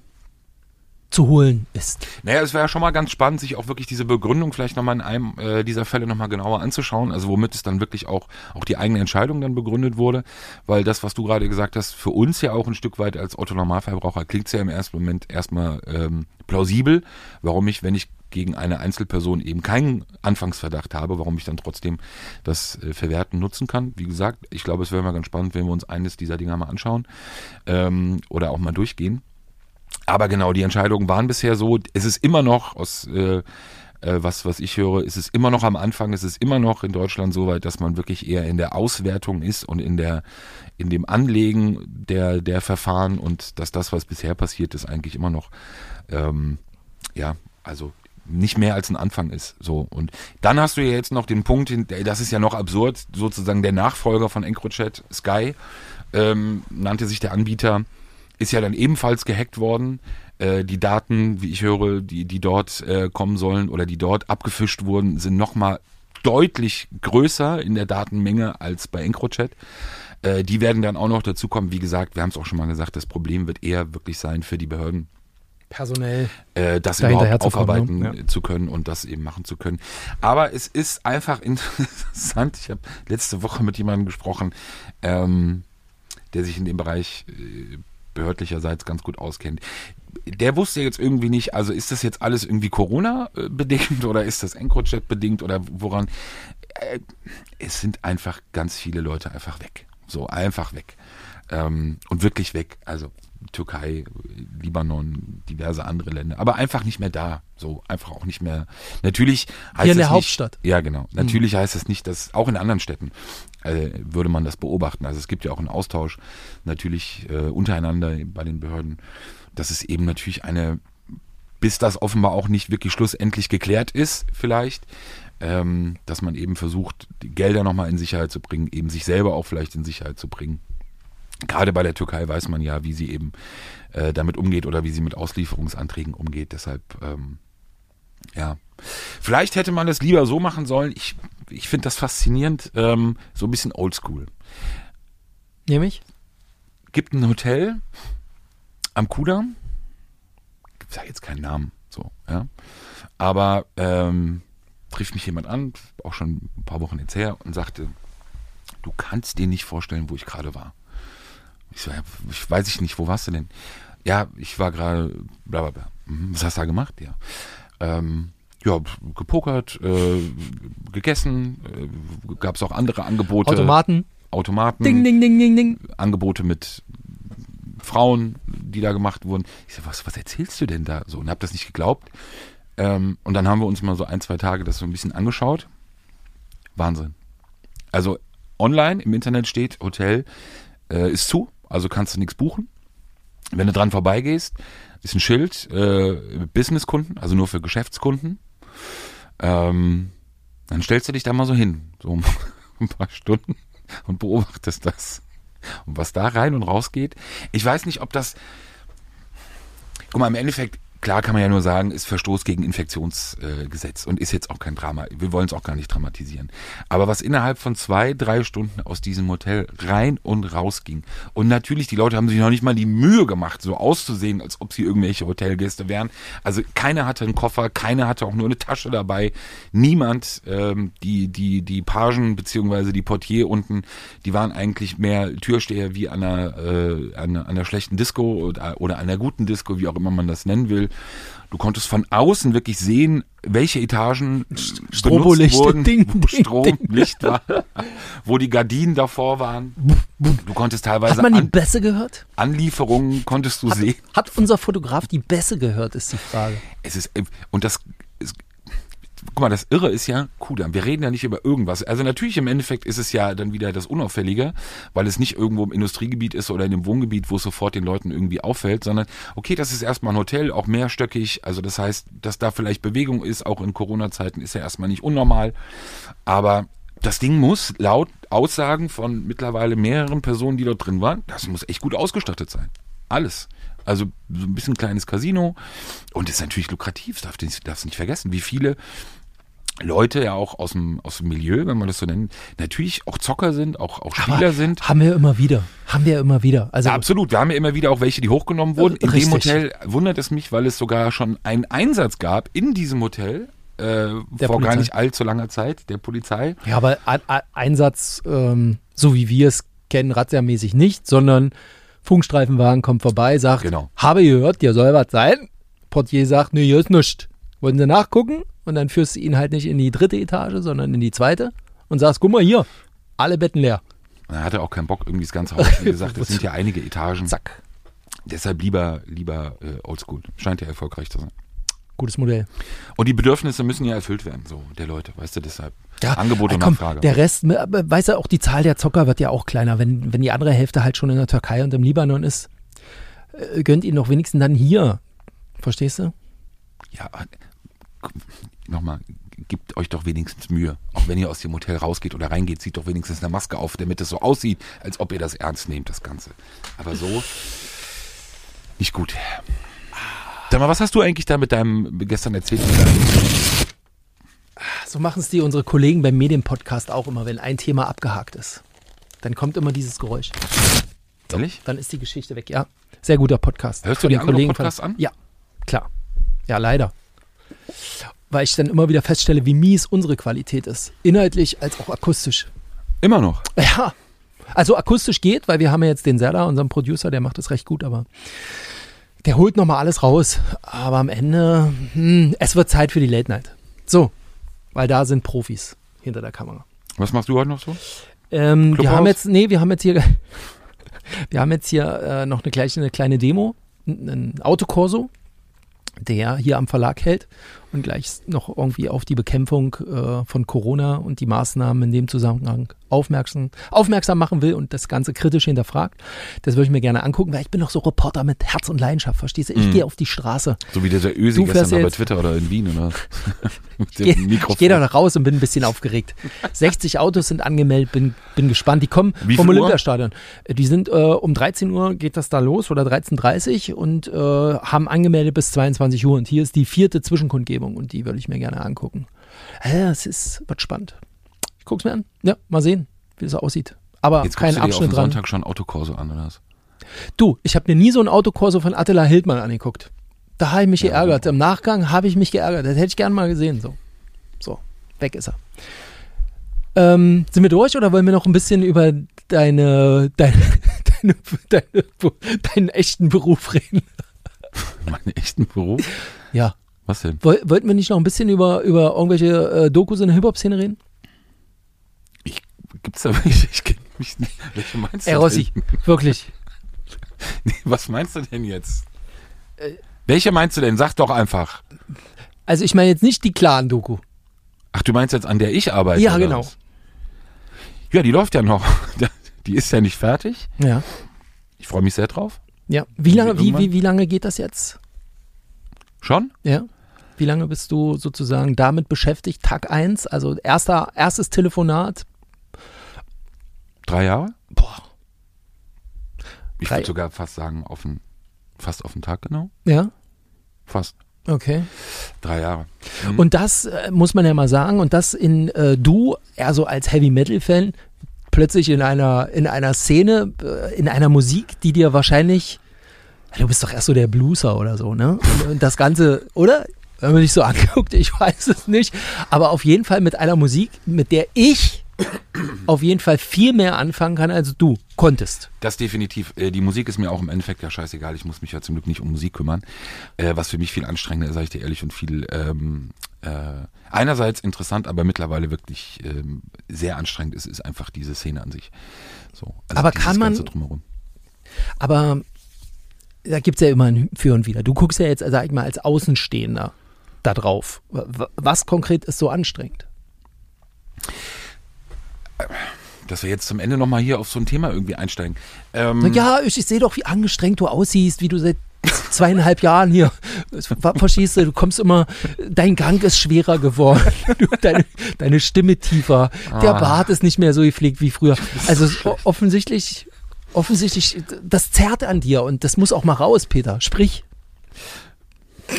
zu holen ist. Naja, es wäre ja schon mal ganz spannend, sich auch wirklich diese Begründung vielleicht nochmal in einem äh, dieser Fälle nochmal genauer anzuschauen, also womit es dann wirklich auch, auch die eigene Entscheidung dann begründet wurde, weil das, was du gerade gesagt hast, für uns ja auch ein Stück weit als Otto-Normalverbraucher klingt es ja im ersten Moment erstmal ähm, plausibel, warum ich, wenn ich gegen eine Einzelperson eben keinen Anfangsverdacht habe, warum ich dann trotzdem das äh, Verwerten nutzen kann. Wie gesagt, ich glaube, es wäre mal ganz spannend, wenn wir uns eines dieser Dinger mal anschauen ähm, oder auch mal durchgehen. Aber genau, die Entscheidungen waren bisher so. Es ist immer noch aus, äh, äh, was, was ich höre, ist es immer noch am Anfang, ist es immer noch in Deutschland so weit, dass man wirklich eher in der Auswertung ist und in der, in dem Anlegen der, der Verfahren und dass das, was bisher passiert ist, eigentlich immer noch, ähm, ja, also nicht mehr als ein Anfang ist. So. Und dann hast du ja jetzt noch den Punkt, das ist ja noch absurd, sozusagen der Nachfolger von EncroChat, Sky, ähm, nannte sich der Anbieter, ist ja dann ebenfalls gehackt worden. Äh, die Daten, wie ich höre, die, die dort äh, kommen sollen oder die dort abgefischt wurden, sind nochmal deutlich größer in der Datenmenge als bei EncroChat. Äh, die werden dann auch noch dazu kommen. Wie gesagt, wir haben es auch schon mal gesagt, das Problem wird eher wirklich sein für die Behörden, Personell. äh, das überhaupt herzukommen, aufarbeiten ne? Ja. zu können und das eben machen zu können. Aber es ist einfach *laughs* interessant. Ich habe letzte Woche mit jemandem gesprochen, ähm, der sich in dem Bereich äh, behördlicherseits ganz gut auskennt. Der wusste jetzt irgendwie nicht, also ist das jetzt alles irgendwie Corona-bedingt oder ist das EncroChat bedingt oder woran? Äh, es sind einfach ganz viele Leute einfach weg. So, einfach weg. Ähm, und wirklich weg. Also Türkei, Libanon, diverse andere Länder, aber einfach nicht mehr da. So, einfach auch nicht mehr. Natürlich heißt Hier in das der nicht, Hauptstadt. Ja, genau. Natürlich heißt das nicht, dass auch in anderen Städten äh, würde man das beobachten. Also es gibt ja auch einen Austausch natürlich äh, untereinander bei den Behörden. Das ist eben natürlich eine, bis das offenbar auch nicht wirklich schlussendlich geklärt ist, vielleicht, ähm, dass man eben versucht, die Gelder nochmal in Sicherheit zu bringen, eben sich selber auch vielleicht in Sicherheit zu bringen. Gerade bei der Türkei weiß man ja, wie sie eben äh, damit umgeht oder wie sie mit Auslieferungsanträgen umgeht. Deshalb, ähm, ja. Vielleicht hätte man das lieber so machen sollen. Ich, ich finde das faszinierend, ähm, so ein bisschen oldschool. Nämlich? Gibt ein Hotel am Kudamm. Ich sage jetzt keinen Namen, so, ja. Aber ähm, trifft mich jemand an, auch schon ein paar Wochen jetzt her, und sagte, du kannst dir nicht vorstellen, wo ich gerade war. Ich so, ja, ich weiß ich nicht, wo warst du denn? Ja, ich war gerade, bla bla bla. Mhm, Was hast du da gemacht? Ja. Ähm, ja, gepokert, äh, gegessen, äh, gab es auch andere Angebote. Automaten. Automaten. Ding, ding, ding, ding, ding. Angebote mit Frauen, die da gemacht wurden. Ich so, was, was erzählst du denn da? So, und hab das nicht geglaubt. Ähm, und dann haben wir uns mal so ein, zwei Tage das so ein bisschen angeschaut. Wahnsinn. Also online im Internet steht, Hotel äh, ist zu, also kannst du nichts buchen. Wenn du dran vorbeigehst, ist ein Schild, äh, Businesskunden, also nur für Geschäftskunden. Ähm, dann stellst du dich da mal so hin, so *laughs* ein paar Stunden und beobachtest das. Und was da rein und raus geht. Ich weiß nicht, ob das. Guck mal, im Endeffekt, klar kann man ja nur sagen, ist Verstoß gegen Infektionsgesetz äh, und ist jetzt auch kein Drama. Wir wollen es auch gar nicht dramatisieren. Aber was innerhalb von zwei, drei Stunden aus diesem Hotel rein und raus ging. Und natürlich, die Leute haben sich noch nicht mal die Mühe gemacht, so auszusehen, als ob sie irgendwelche Hotelgäste wären. Also keiner hatte einen Koffer, keiner hatte auch nur eine Tasche dabei. Niemand, ähm, die, die, die Pagen beziehungsweise die Portier unten, die waren eigentlich mehr Türsteher wie an einer, äh, an an einer schlechten Disco oder, oder einer guten Disco, wie auch immer man das nennen will. Du konntest von außen wirklich sehen, welche Etagen Strobolicht, wurden, ding, wo ding, Strom, ding. Licht war, wo die Gardinen davor waren. Du konntest teilweise Hat man die an, Bässe gehört? Anlieferungen konntest du sehen. Hat unser Fotograf die Bässe gehört, ist die Frage. Es ist, und das, guck mal, das Irre ist ja, Kudamm, wir reden ja nicht über irgendwas. Also natürlich im Endeffekt ist es ja dann wieder das Unauffällige, weil es nicht irgendwo im Industriegebiet ist oder in dem Wohngebiet, wo es sofort den Leuten irgendwie auffällt, sondern okay, das ist erstmal ein Hotel, auch mehrstöckig, also das heißt, dass da vielleicht Bewegung ist, auch in Corona-Zeiten ist ja erstmal nicht unnormal, aber das Ding muss laut Aussagen von mittlerweile mehreren Personen, die dort drin waren, das muss echt gut ausgestattet sein. Alles. Also so ein bisschen kleines Casino und ist natürlich lukrativ, darf darfst darfst nicht vergessen, wie viele Leute ja auch aus dem, aus dem Milieu, wenn man das so nennt, natürlich auch Zocker sind, auch, auch Spieler sind. Haben wir immer wieder. Haben wir immer wieder. Also Ja, absolut. Wir haben ja immer wieder auch welche, die hochgenommen wurden. In Richtig. dem Hotel wundert es mich, weil es sogar schon einen Einsatz gab in diesem Hotel äh, vor gar Polizei. nicht allzu langer Zeit, der Polizei. Ja, aber ein, ein Einsatz, ähm, so wie wir es kennen, razzia-mäßig nicht, sondern Funkstreifenwagen kommt vorbei, sagt, Genau. habe gehört, dir soll was sein. Portier sagt, nee, hier ist nichts. Wollen Sie nachgucken? Und dann führst du ihn halt nicht in die dritte Etage, sondern in die zweite und sagst, guck mal hier, alle Betten leer. Und er hatte auch keinen Bock, irgendwie das ganze Haus. Wie gesagt, es *laughs* sind ja einige Etagen. Zack. Deshalb lieber, lieber äh, oldschool. Scheint ja erfolgreich zu sein. Gutes Modell. Und die Bedürfnisse müssen ja erfüllt werden, so der Leute, weißt du, deshalb. Ja, Angebot und komm, Nachfrage. Der Rest, weißt du, auch die Zahl der Zocker wird ja auch kleiner. Wenn, wenn die andere Hälfte halt schon in der Türkei und im Libanon ist, äh, gönnt ihnen doch wenigstens dann hier. Verstehst du? Ja, nochmal, gebt euch doch wenigstens Mühe. Auch wenn ihr aus dem Hotel rausgeht oder reingeht, zieht doch wenigstens eine Maske auf, damit es so aussieht, als ob ihr das ernst nehmt, das Ganze. Aber so nicht gut. Sag mal, was hast du eigentlich da mit deinem, gestern erzählt, deinem, So machen es die unsere Kollegen beim Medienpodcast auch immer, wenn ein Thema abgehakt ist. Dann kommt immer dieses Geräusch. ehrlich? Dann ist die Geschichte weg. Ja, sehr guter Podcast. Hörst du die anderen Podcasts von- an? Ja, klar. Ja, leider. Weil ich dann immer wieder feststelle, wie mies unsere Qualität ist. Inhaltlich als auch akustisch. Immer noch. Ja. Also akustisch geht, weil wir haben ja jetzt den Serda, unseren Producer, der macht das recht gut, aber der holt nochmal alles raus. Aber am Ende, hm, es wird Zeit für die Late Night. So, weil da sind Profis hinter der Kamera. Was machst du heute noch so? Ähm, wir haben jetzt, nee, wir haben jetzt hier, *laughs* wir haben jetzt hier äh, noch eine, gleich eine kleine Demo, ein Autokorso, der hier am Verlag hält und gleich noch irgendwie auf die Bekämpfung äh, von Corona und die Maßnahmen in dem Zusammenhang aufmerksam, aufmerksam machen will und das Ganze kritisch hinterfragt. Das würde ich mir gerne angucken, weil ich bin doch so Reporter mit Herz und Leidenschaft, verstehst du? Ich Mhm. gehe auf die Straße. So wie dieser Ösi gestern bei Twitter oder in Wien, oder? *laughs* Mit Ich dem gehe Mikrofon. da noch raus und bin ein bisschen aufgeregt. 60 Autos sind angemeldet, bin, bin gespannt. Die kommen Wie vom Uhr? Olympiastadion. Die sind äh, um 13 Uhr geht das da los oder 13.30 Uhr und äh, haben angemeldet bis 22 Uhr. Und hier ist die vierte Zwischenkundgebung und die würde ich mir gerne angucken. Ja, es ist, wird spannend. Ich guck's mir an. Ja, mal sehen, wie das aussieht. Aber Jetzt kein Abschnitt dran. Sonntag schon Autokorso an, oder was? Du, ich habe mir nie so ein Autokorso von Attila Hildmann angeguckt. Da habe ich mich Ja, geärgert. Im Nachgang habe ich mich geärgert. Das hätte ich gerne mal gesehen. So, so weg ist er. Ähm, sind wir durch oder wollen wir noch ein bisschen über deine, deine, *laughs* deine, deine, deinen echten Beruf reden? Meinen echten Beruf? Ja. Was denn? Woll, wollten wir nicht noch ein bisschen über, über irgendwelche äh, Dokus in der Hip-Hop-Szene reden? Gibt's da welche? *laughs* Ich kenne mich nicht. Welche meinst du? Ey, Rossi, denn? wirklich. *laughs* Nee, Was meinst du denn jetzt? Äh. Welche meinst du denn? Sag doch einfach. Also ich meine jetzt nicht die Clan-Doku. Ach, du meinst jetzt, an der ich arbeite? Ja, genau. was? Ja, die läuft ja noch. *laughs* Die ist ja nicht fertig. Ja. Ich freue mich sehr drauf. Ja. Wie lange, wie, wie, wie lange geht das jetzt? Schon? Ja. Wie lange bist du sozusagen damit beschäftigt? Tag 1, also erster, erstes Telefonat. Drei Jahre? Boah. Ich würde sogar fast sagen, auf den, fast auf den Tag genau. Ja, Fast. okay. Drei Jahre. Mhm. Und das äh, muss man ja mal sagen, und das in äh, du, eher so als Heavy Metal-Fan, plötzlich in einer, in einer Szene, äh, in einer Musik, die dir wahrscheinlich, du bist doch erst so der Blueser oder so, ne? Und, und das Ganze, oder? Wenn man dich so *laughs* anguckt, ich weiß es nicht, aber auf jeden Fall mit einer Musik, mit der ich auf jeden Fall viel mehr anfangen kann, als du konntest. Das definitiv. Äh, Die Musik ist mir auch im Endeffekt ja scheißegal. Ich muss mich ja zum Glück nicht um Musik kümmern. Äh, was für mich viel anstrengender ist, sage ich dir ehrlich, und viel ähm, äh, einerseits interessant, aber mittlerweile wirklich ähm, sehr anstrengend ist, ist einfach diese Szene an sich. So, also Aber kann man- Ganze drumherum. Aber da gibt es ja immer ein Für und Wider. Du guckst ja jetzt, sag ich mal, als Außenstehender drauf. Was konkret ist so anstrengend? Dass wir jetzt zum Ende nochmal hier auf so ein Thema irgendwie einsteigen. Ähm, Ja, ich, ich sehe doch, wie angestrengt du aussiehst, wie du seit zweieinhalb Jahren hier, ver- verstehst du, du kommst immer, dein Gang ist schwerer geworden, *laughs* deine, deine Stimme tiefer, der Ah. Bart ist nicht mehr so gepflegt wie früher. Also offensichtlich, offensichtlich, das zerrt an dir und das muss auch mal raus, Peter. Sprich. *laughs*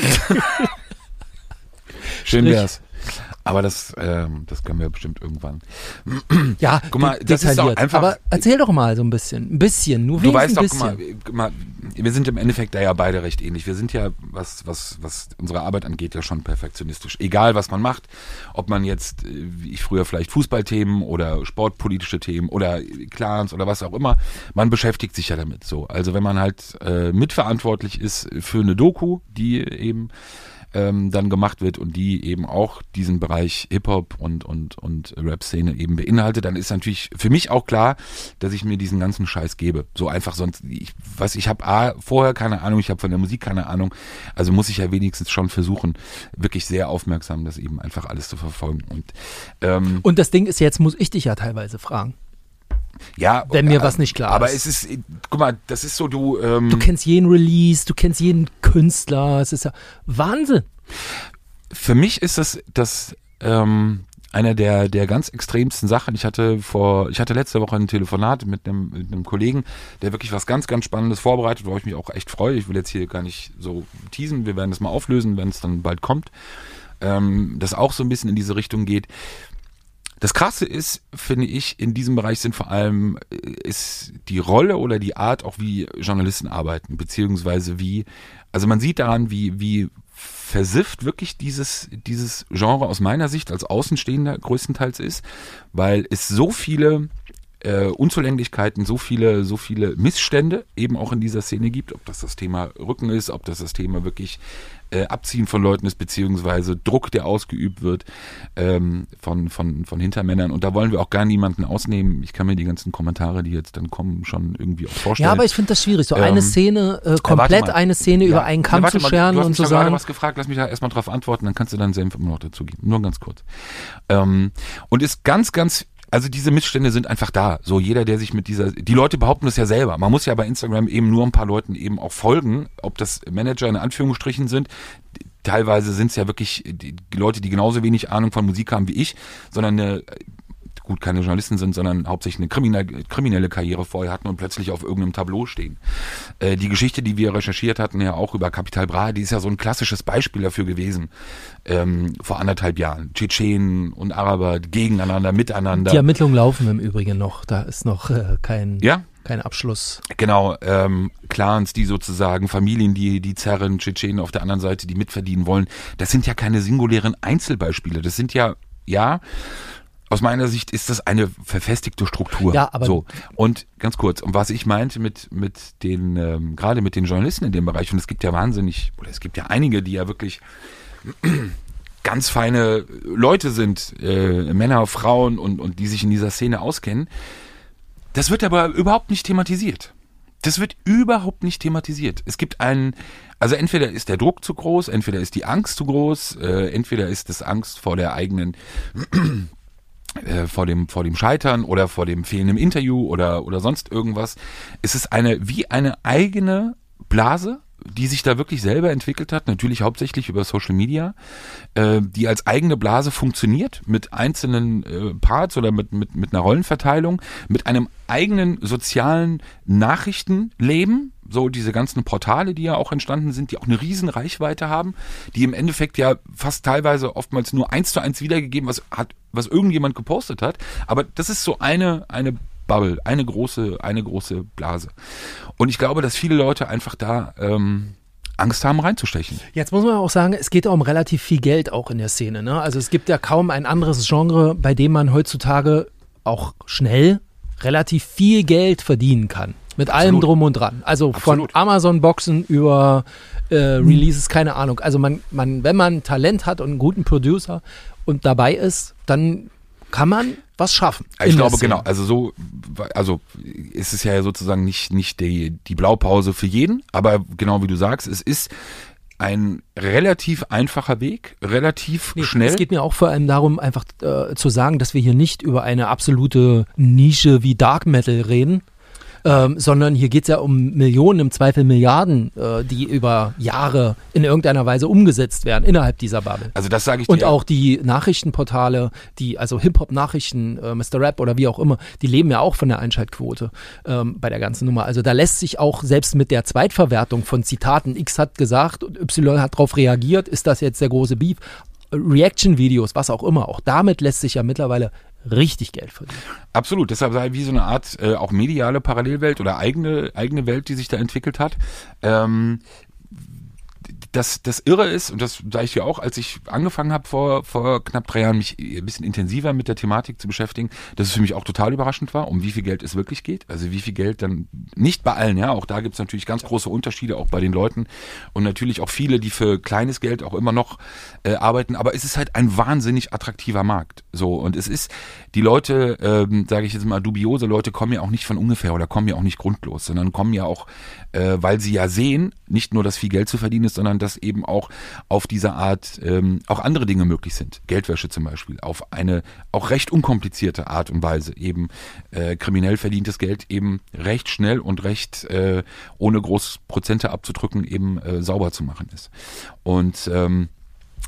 Schön wär's. Aber das, ähm, das können wir bestimmt irgendwann. Ja, *clears throat* Guck mal, das ist detailliert. einfach- Aber erzähl doch mal so ein bisschen. Ein bisschen, nur Du weißt doch, mal, guck mal, wir sind im Endeffekt da ja beide recht ähnlich. Wir sind ja, was, was, was unsere Arbeit angeht, ja schon perfektionistisch. Egal, was man macht, ob man jetzt, äh, wie ich früher vielleicht Fußballthemen oder sportpolitische Themen oder Clans oder was auch immer, man beschäftigt sich ja damit so. Also wenn man halt äh, mitverantwortlich ist für eine Doku, die eben ähm, dann gemacht wird und die eben auch diesen Bereich Hip-Hop und, und, und Rap-Szene eben beinhaltet, dann ist natürlich für mich auch klar, dass ich mir diesen ganzen Scheiß gebe. So einfach sonst, ich weiß, ich habe A, vorher keine Ahnung, ich habe von der Musik keine Ahnung, also muss ich ja wenigstens schon versuchen, wirklich sehr aufmerksam das eben einfach alles zu verfolgen. Und, ähm, Und das Ding ist, jetzt muss ich dich ja teilweise fragen. Ja, Wenn mir äh, was nicht klar aber ist. es ist, guck mal, das ist so, du, ähm, Du kennst jeden Release, du kennst jeden Künstler, es ist ja Wahnsinn. für mich ist das das ähm, einer der der ganz extremsten Sachen. Ich hatte vor, ich hatte letzte Woche ein Telefonat mit einem, mit einem Kollegen, der wirklich was ganz ganz Spannendes vorbereitet, worauf ich mich auch echt freue. Ich will jetzt hier gar nicht so teasen. Wir werden das mal auflösen, wenn es dann bald kommt. Ähm, das auch so ein bisschen in diese Richtung geht. Das Krasse ist, finde ich, in diesem Bereich sind vor allem äh, ist die Rolle oder die Art, auch wie Journalisten arbeiten, beziehungsweise wie, also man sieht daran, wie, wie versifft wirklich dieses, dieses Genre aus meiner Sicht als Außenstehender größtenteils ist, weil es so viele äh, Unzulänglichkeiten, so viele, so viele Missstände eben auch in dieser Szene gibt, ob das das Thema Rücken ist, ob das das Thema wirklich äh, Abziehen von Leuten ist, beziehungsweise Druck, der ausgeübt wird ähm, von, von, von Hintermännern. Und da wollen wir auch gar niemanden ausnehmen. Ich kann mir die ganzen Kommentare, die jetzt dann kommen, schon irgendwie auch vorstellen. Ja, aber ich finde das schwierig, so Ähm, eine Szene, äh, warte komplett eine Szene über einen Kamm Ja, zu mal, scheren du hast und zu da gerade sagen, was gefragt, lass mich da erstmal drauf antworten, dann kannst du deinen Senf immer noch dazu geben. Nur ganz kurz. Ähm, und ist ganz, ganz, also diese Missstände sind einfach da. So jeder, der sich mit dieser, die Leute behaupten das ja selber. Man muss ja bei Instagram eben nur ein paar Leuten eben auch folgen, ob das Manager in Anführungsstrichen sind. Teilweise sind es ja wirklich die Leute, die genauso wenig Ahnung von Musik haben wie ich, sondern eine gut keine Journalisten sind, sondern hauptsächlich eine kriminelle, kriminelle Karriere vorher hatten und plötzlich auf irgendeinem Tableau stehen. Äh, die Geschichte, die wir recherchiert hatten, ja auch über Capital Bra, die ist ja so ein klassisches Beispiel dafür gewesen. Ähm, vor anderthalb Jahren. Tschetschenen und Araber gegeneinander, miteinander. die Ermittlungen laufen im Übrigen noch, da ist noch äh, kein, ja, kein Abschluss. Genau, ähm, Clans, die sozusagen, Familien, die, die zerren, Tschetschenen auf der anderen Seite, die mitverdienen wollen. Das sind ja keine singulären Einzelbeispiele. Das sind ja, ja, aus meiner Sicht ist das eine verfestigte Struktur. Ja, aber- so. Und ganz kurz, und was ich meinte mit, mit den, ähm, gerade mit den Journalisten in dem Bereich, und es gibt ja wahnsinnig, oder es gibt ja einige, die ja wirklich *clears throat* ganz feine Leute sind, äh, Männer, Frauen und, und die sich in dieser Szene auskennen. Das wird aber überhaupt nicht thematisiert. Das wird überhaupt nicht thematisiert. Es gibt einen, also entweder ist der Druck zu groß, entweder ist die Angst zu groß, äh, entweder ist es Angst vor der eigenen, äh, vor dem, vor dem Scheitern oder vor dem fehlenden Interview oder, oder sonst irgendwas. Es ist eine, wie eine eigene Blase, die sich da wirklich selber entwickelt hat, natürlich hauptsächlich über Social Media, äh, die als eigene Blase funktioniert, mit einzelnen äh, Parts oder mit, mit, mit einer Rollenverteilung, mit einem eigenen sozialen Nachrichtenleben, so diese ganzen Portale, die ja auch entstanden sind, die auch eine riesen Reichweite haben, die im Endeffekt ja fast teilweise oftmals nur eins zu eins wiedergegeben, was hat, was irgendjemand gepostet hat. Aber das ist so eine, eine Bubble, eine große, eine große Blase. Und ich glaube, dass viele Leute einfach da ähm, Angst haben, reinzustechen. Jetzt muss man auch sagen, es geht auch um relativ viel Geld auch in der Szene. Ne? Also es gibt ja kaum ein anderes Genre, bei dem man heutzutage auch schnell relativ viel Geld verdienen kann. Mit allem Absolut. drum und dran. Also Absolut. von Amazon-Boxen über äh, Releases, keine Ahnung. Also man, man, wenn man Talent hat und einen guten Producer und dabei ist, dann kann man was schaffen. Ich glaube, genau. Also so, also ist es ja sozusagen nicht, nicht die, die Blaupause für jeden, aber genau wie du sagst, es ist ein relativ einfacher Weg, relativ Nee, schnell. Es geht mir auch vor allem darum, einfach äh, zu sagen, dass wir hier nicht über eine absolute Nische wie Dark Metal reden, ähm, sondern hier geht es ja um Millionen, im Zweifel Milliarden, äh, die über Jahre in irgendeiner Weise umgesetzt werden innerhalb dieser Bubble. also das sage ich Und dir. auch die Nachrichtenportale, die, also Hip-Hop-Nachrichten, äh, Mr. Rap oder wie auch immer, die leben ja auch von der Einschaltquote ähm, bei der ganzen Nummer. Also da lässt sich auch selbst mit der Zweitverwertung von Zitaten, X hat gesagt und Y hat darauf reagiert, ist das jetzt der große Beef? Reaction-Videos, was auch immer, auch damit lässt sich ja mittlerweile richtig Geld verdienen. Absolut, deshalb sei wie so eine Art äh, auch mediale Parallelwelt oder eigene eigene Welt, die sich da entwickelt hat. Ähm, das, das Irre ist, und das sage ich ja auch, als ich angefangen habe vor, vor knapp drei Jahren, mich ein bisschen intensiver mit der Thematik zu beschäftigen, dass es für mich auch total überraschend war, um wie viel Geld es wirklich geht. Also wie viel Geld dann, nicht bei allen, ja, auch da gibt es natürlich ganz große Unterschiede, auch bei den Leuten. Und natürlich auch viele, die für kleines Geld auch immer noch äh, arbeiten. Aber es ist halt ein wahnsinnig attraktiver Markt. So, und es ist, die Leute, ähm, sage ich jetzt mal, dubiose Leute kommen ja auch nicht von ungefähr oder kommen ja auch nicht grundlos, sondern kommen ja auch, äh, weil sie ja sehen, nicht nur, dass viel Geld zu verdienen ist, sondern dass eben auch auf dieser Art ähm, auch andere Dinge möglich sind. Geldwäsche zum Beispiel, auf eine auch recht unkomplizierte Art und Weise. Eben äh, kriminell verdientes Geld eben recht schnell und recht äh, ohne groß Prozente abzudrücken eben äh, sauber zu machen ist. Und ähm,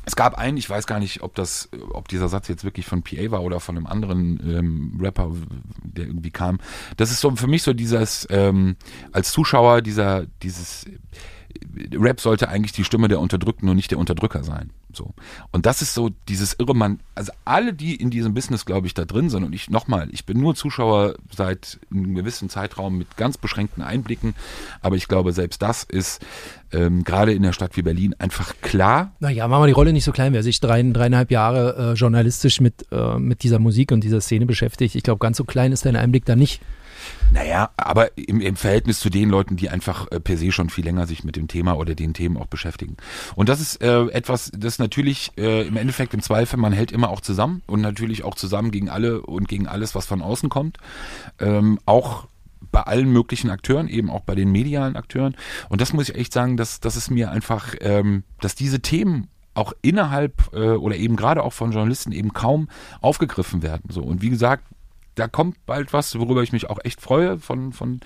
es gab einen, ich weiß gar nicht, ob das, ob dieser Satz jetzt wirklich von PA war oder von einem anderen ähm, Rapper, der irgendwie kam. Das ist so für mich so dieses ähm, als Zuschauer dieser dieses Rap sollte eigentlich die Stimme der Unterdrückten und nicht der Unterdrücker sein. So. Und das ist so dieses irre Mann. Also alle, die in diesem Business, glaube ich, da drin sind und ich nochmal, ich bin nur Zuschauer seit einem gewissen Zeitraum mit ganz beschränkten Einblicken, aber ich glaube, selbst das ist ähm, gerade in der Stadt wie Berlin einfach klar. Naja, machen wir die Rolle nicht so klein. Wer sich drei, dreieinhalb Jahre äh, journalistisch mit, äh, mit dieser Musik und dieser Szene beschäftigt, ich glaube, ganz so klein ist dein Einblick da nicht. Naja, aber im, im Verhältnis zu den Leuten, die einfach äh, per se schon viel länger sich mit dem Thema oder den Themen auch beschäftigen. Und das ist äh, etwas, das natürlich äh, im Endeffekt im Zweifel, man hält immer auch zusammen und natürlich auch zusammen gegen alle und gegen alles, was von außen kommt. Ähm, auch bei allen möglichen Akteuren, eben auch bei den medialen Akteuren. Und das muss ich echt sagen, dass, dass es mir einfach, ähm, dass diese Themen auch innerhalb äh, oder eben gerade auch von Journalisten eben kaum aufgegriffen werden. So und wie gesagt, da kommt bald was, worüber ich mich auch echt freue von, von,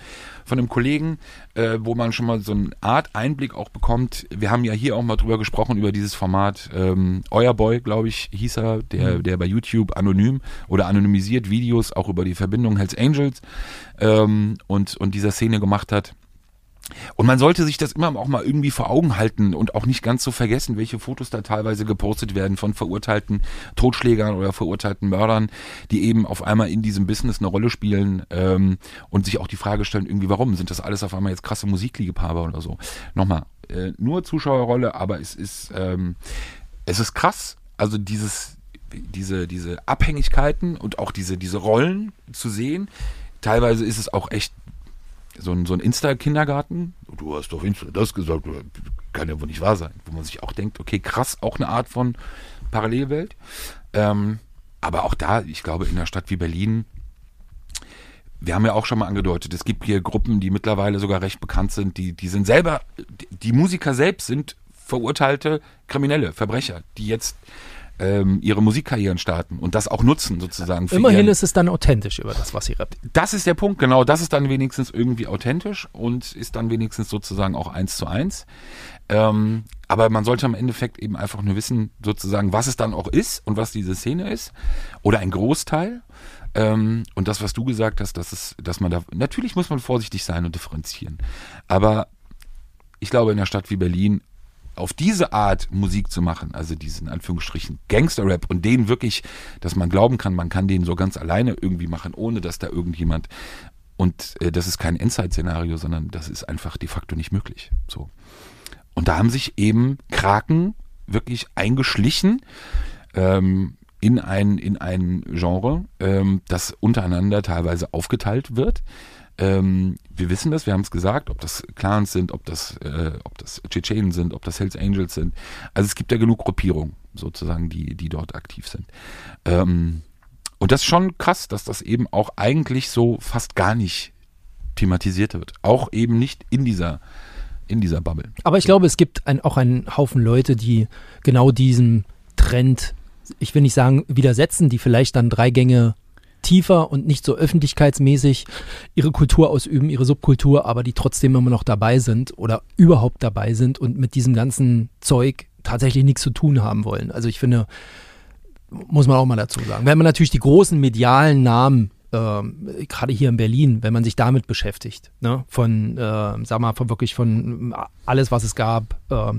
von einem Kollegen, äh, wo man schon mal so eine Art Einblick auch bekommt. Wir haben ja hier auch mal drüber gesprochen, über dieses Format. Ähm, Euer Boy, glaube ich, hieß er, der, mhm. der bei YouTube anonym oder anonymisiert Videos auch über die Verbindung Hells Angels ähm, und, und dieser Szene gemacht hat. Und man sollte sich das immer auch mal irgendwie vor Augen halten und auch nicht ganz so vergessen, welche Fotos da teilweise gepostet werden von verurteilten Totschlägern oder verurteilten Mördern, die eben auf einmal in diesem Business eine Rolle spielen ähm, und sich auch die Frage stellen, irgendwie, warum sind das alles auf einmal jetzt krasse Musikliebhaber oder so. Nochmal, äh, nur Zuschauerrolle, aber es ist, ähm, es ist krass, also dieses, diese, diese Abhängigkeiten und auch diese, diese Rollen zu sehen. Teilweise ist es auch echt so ein, so ein Insta-Kindergarten. Du hast doch Insta das gesagt, kann ja wohl nicht wahr sein. Wo man sich auch denkt, okay, krass, auch eine Art von Parallelwelt. Ähm, aber auch da, ich glaube, in einer Stadt wie Berlin, wir haben ja auch schon mal angedeutet, es gibt hier Gruppen, die mittlerweile sogar recht bekannt sind, die, die sind selber, die Musiker selbst sind verurteilte Kriminelle, Verbrecher, die jetzt ähm, ihre Musikkarrieren starten und das auch nutzen sozusagen. Immerhin ihren, ist es dann authentisch über das, was sie rappt. Das ist der Punkt, genau. Das ist dann wenigstens irgendwie authentisch und ist dann wenigstens sozusagen auch eins zu eins. Ähm, aber man sollte im Endeffekt eben einfach nur wissen, sozusagen, was es dann auch ist und was diese Szene ist. Oder ein Großteil. Ähm, und das, was du gesagt hast, dass es, dass man da, natürlich muss man vorsichtig sein und differenzieren. Aber ich glaube, in einer Stadt wie Berlin auf diese Art Musik zu machen, also diesen Anführungsstrichen Gangster-Rap und den wirklich, dass man glauben kann, man kann den so ganz alleine irgendwie machen, ohne dass da irgendjemand und äh, das ist kein Endzeit-Szenario, sondern das ist einfach de facto nicht möglich. So. Und da haben sich eben Kraken wirklich eingeschlichen ähm, in ein, in ein Genre, ähm, das untereinander teilweise aufgeteilt wird. Ähm, wir wissen das, wir haben es gesagt, ob das Clans sind, ob das, äh, ob das Tschetschenen sind, ob das Hells Angels sind. Also es gibt ja genug Gruppierungen sozusagen, die, die dort aktiv sind. Ähm, und das ist schon krass, dass das eben auch eigentlich so fast gar nicht thematisiert wird. Auch eben nicht in dieser, in dieser Bubble. Aber ich glaube, es gibt ein, auch einen Haufen Leute, die genau diesem Trend, ich will nicht sagen widersetzen, die vielleicht dann drei Gänge tiefer und nicht so öffentlichkeitsmäßig ihre Kultur ausüben, ihre Subkultur, aber die trotzdem immer noch dabei sind oder überhaupt dabei sind und mit diesem ganzen Zeug tatsächlich nichts zu tun haben wollen. Also ich finde, muss man auch mal dazu sagen. Wenn man natürlich die großen medialen Namen ähm, gerade hier in Berlin, wenn man sich damit beschäftigt, ne, von, äh, sag mal, von wirklich von alles, was es gab, äh,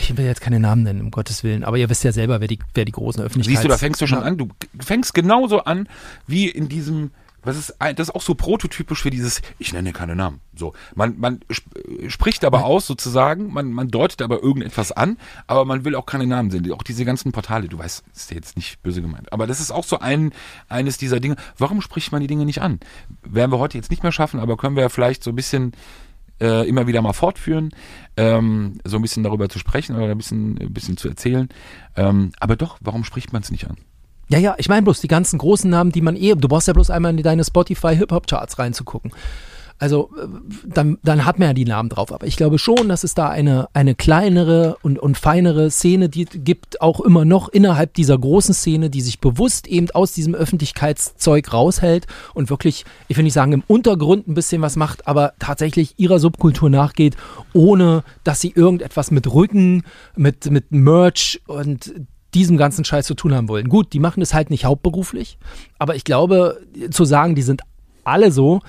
ich will jetzt keine Namen nennen, um Gottes Willen, aber ihr wisst ja selber, wer die, wer die großen Öffentlichkeits... Siehst du, da fängst du schon an. Du fängst genauso an wie in diesem was ist, das ist auch so prototypisch für dieses, ich nenne keine Namen. So, man, man sp spricht aber aus sozusagen, man, man deutet aber irgendetwas an, aber man will auch keine Namen sehen. Auch diese ganzen Portale, du weißt, ist ja jetzt nicht böse gemeint. Aber das ist auch so ein, eines dieser Dinge. Warum spricht man die Dinge nicht an? Werden wir heute jetzt nicht mehr schaffen, aber können wir ja vielleicht so ein bisschen äh, immer wieder mal fortführen, ähm, so ein bisschen darüber zu sprechen oder ein bisschen, ein bisschen zu erzählen. Ähm, aber doch, warum spricht man es nicht an? Ja, ja, ich meine bloß die ganzen großen Namen, die man eh, du brauchst ja bloß einmal in deine Spotify Hip-Hop Charts reinzugucken. Also äh, dann, dann hat man ja die Namen drauf. Aber ich glaube schon, dass es da eine, eine kleinere und, und feinere Szene die gibt, auch immer noch innerhalb dieser großen Szene, die sich bewusst eben aus diesem Öffentlichkeitszeug raushält und wirklich, ich will nicht sagen, im Untergrund ein bisschen was macht, aber tatsächlich ihrer Subkultur nachgeht, ohne dass sie irgendetwas mit Rücken, mit, mit Merch und diesem ganzen Scheiß zu tun haben wollen. Gut, die machen es halt nicht hauptberuflich, aber ich glaube, zu sagen, die sind alle so,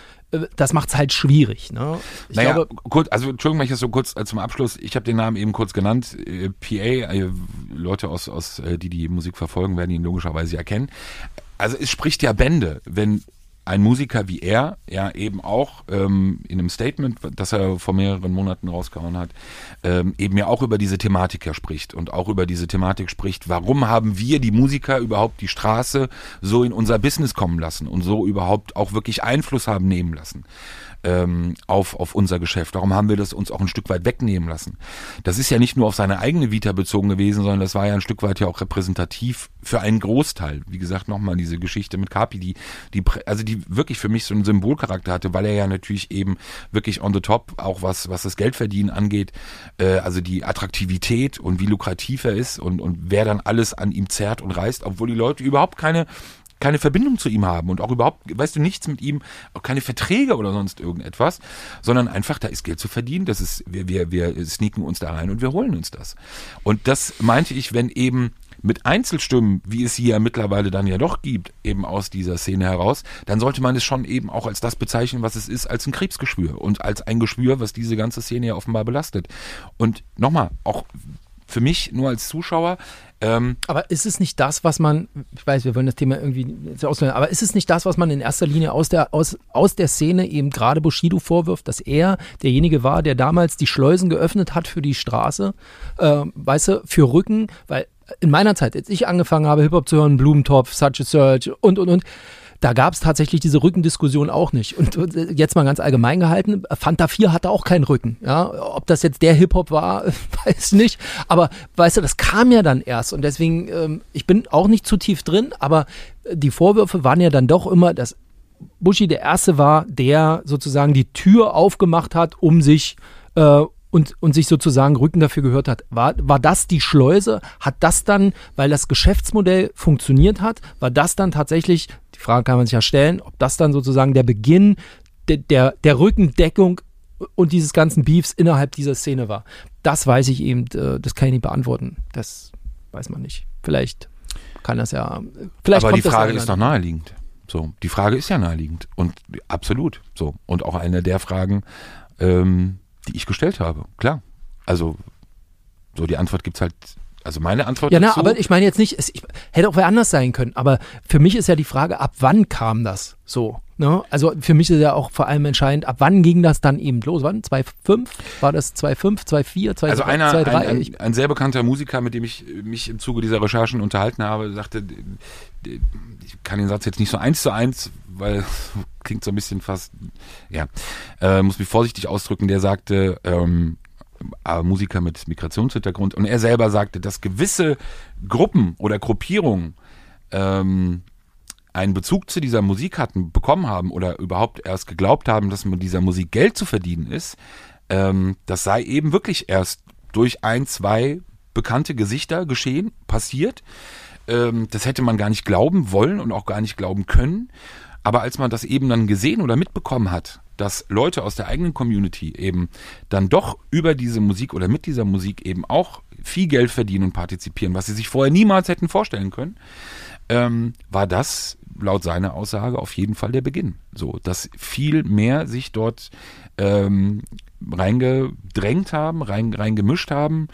das macht es halt schwierig. Ne? Ich naja, glaube, kurz, also Entschuldigung, wenn ich das so kurz äh, zum Abschluss, ich habe den Namen eben kurz genannt, äh, PA, äh, Leute aus, aus äh, die die Musik verfolgen, werden ihn logischerweise erkennen. Also es spricht ja Bände, wenn ein Musiker wie er ja eben auch ähm, in einem Statement, das er vor mehreren Monaten rausgehauen hat, ähm, eben ja auch über diese Thematik ja spricht und auch über diese Thematik spricht, warum haben wir die Musiker überhaupt die Straße so in unser Business kommen lassen und so überhaupt auch wirklich Einfluss haben nehmen lassen ähm, auf, auf unser Geschäft. Warum haben wir das uns auch ein Stück weit wegnehmen lassen? Das ist ja nicht nur auf seine eigene Vita bezogen gewesen, sondern das war ja ein Stück weit ja auch repräsentativ für einen Großteil. Wie gesagt, nochmal diese Geschichte mit Kapi, die, die, also die wirklich für mich so einen Symbolcharakter hatte, weil er ja natürlich eben wirklich on the top, auch was, was das Geldverdienen angeht, äh, also die Attraktivität und wie lukrativ er ist und, und wer dann alles an ihm zerrt und reißt, obwohl die Leute überhaupt keine keine Verbindung zu ihm haben und auch überhaupt, weißt du, nichts mit ihm, auch keine Verträge oder sonst irgendetwas, sondern einfach, da ist Geld zu verdienen, das ist, wir, wir, wir sneaken uns da rein und wir holen uns das. Und das meinte ich, wenn eben mit Einzelstimmen, wie es hier mittlerweile dann ja doch gibt, eben aus dieser Szene heraus, dann sollte man es schon eben auch als das bezeichnen, was es ist, als ein Krebsgeschwür und als ein Geschwür, was diese ganze Szene ja offenbar belastet. Und nochmal, auch für mich nur als Zuschauer, ähm, Aber ist es nicht das, was man, ich weiß, wir wollen das Thema irgendwie ausleihen, aber ist es nicht das, was man in erster Linie aus der, aus, aus der Szene eben gerade Bushido vorwirft, dass er derjenige war, der damals die Schleusen geöffnet hat für die Straße, äh, weißt du, für Rücken, weil in meiner Zeit, als ich angefangen habe, Hip-Hop zu hören, Blumentopf, Such a Search und, und, und, da gab es tatsächlich diese Rückendiskussion auch nicht. Und äh, jetzt mal ganz allgemein gehalten, Fanta 4 hatte auch keinen Rücken. Ja? Ob das jetzt der Hip-Hop war, *laughs* weiß nicht. Aber weißt du, das kam ja dann erst. Und deswegen, ähm, ich bin auch nicht zu tief drin, aber die Vorwürfe waren ja dann doch immer, dass Bushi der Erste war, der sozusagen die Tür aufgemacht hat, um sich äh, und, und sich sozusagen Rücken dafür gehört hat. War, war das die Schleuse? Hat das dann, weil das Geschäftsmodell funktioniert hat, war das dann tatsächlich, die Frage kann man sich ja stellen, ob das dann sozusagen der Beginn der, der, der Rückendeckung und dieses ganzen Beefs innerhalb dieser Szene war? Das weiß ich eben, äh, das kann ich nicht beantworten. Das weiß man nicht. Vielleicht kann das ja. Vielleicht aber die Frage ist doch naheliegend. So, die Frage ist ja naheliegend und absolut so und auch eine der Fragen, ähm, die ich gestellt habe. Klar, also so die Antwort gibt's halt. Also meine Antwort Ja, na, dazu, aber ich meine jetzt nicht, es ich, hätte auch wer anders sein können, aber für mich ist ja die Frage, ab wann kam das so? Ne? Also für mich ist ja auch vor allem entscheidend, ab wann ging das dann eben los? Wann? 2,5? War das 2,5, 2,4, 2,3? also einer, 2,3? ein, Ich- ein, ein sehr bekannter Musiker, mit dem ich mich im Zuge dieser Recherchen unterhalten habe, sagte, ich kann den Satz jetzt nicht so eins zu eins, weil *laughs* klingt so ein bisschen fast, ja, äh, muss mich vorsichtig ausdrücken, der sagte, ähm, äh, Musiker mit Migrationshintergrund und er selber sagte, dass gewisse Gruppen oder Gruppierungen ähm, einen Bezug zu dieser Musik hatten, bekommen haben oder überhaupt erst geglaubt haben, dass mit dieser Musik Geld zu verdienen ist, ähm, das sei eben wirklich erst durch ein, zwei bekannte Gesichter geschehen, passiert. Ähm, das hätte man gar nicht glauben wollen und auch gar nicht glauben können. Aber als man das eben dann gesehen oder mitbekommen hat, dass Leute aus der eigenen Community eben dann doch über diese Musik oder mit dieser Musik eben auch viel Geld verdienen und partizipieren, was sie sich vorher niemals hätten vorstellen können, ähm, war das laut seiner Aussage auf jeden Fall der Beginn. So, dass viel mehr sich dort ähm, reingedrängt haben, rein, reingemischt haben,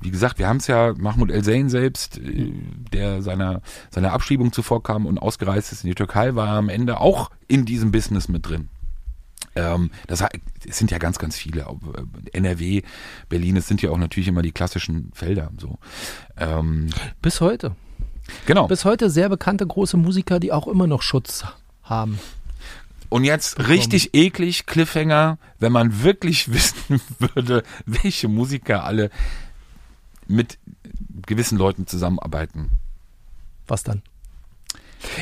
wie gesagt, wir haben es ja, Mahmoud El-Zain selbst, äh, der seiner, seiner Abschiebung zuvorkam und ausgereist ist in die Türkei, war am Ende auch in diesem Business mit drin. Ähm, das es sind ja ganz, ganz viele. Äh, NRW, Berlin, es sind ja auch natürlich immer die klassischen Felder. So. Ähm, Bis heute. genau. Bis heute sehr bekannte große Musiker, die auch immer noch Schutz haben. Und jetzt richtig eklig, Cliffhanger, wenn man wirklich *laughs* wissen würde, welche Musiker alle mit gewissen Leuten zusammenarbeiten. Was dann?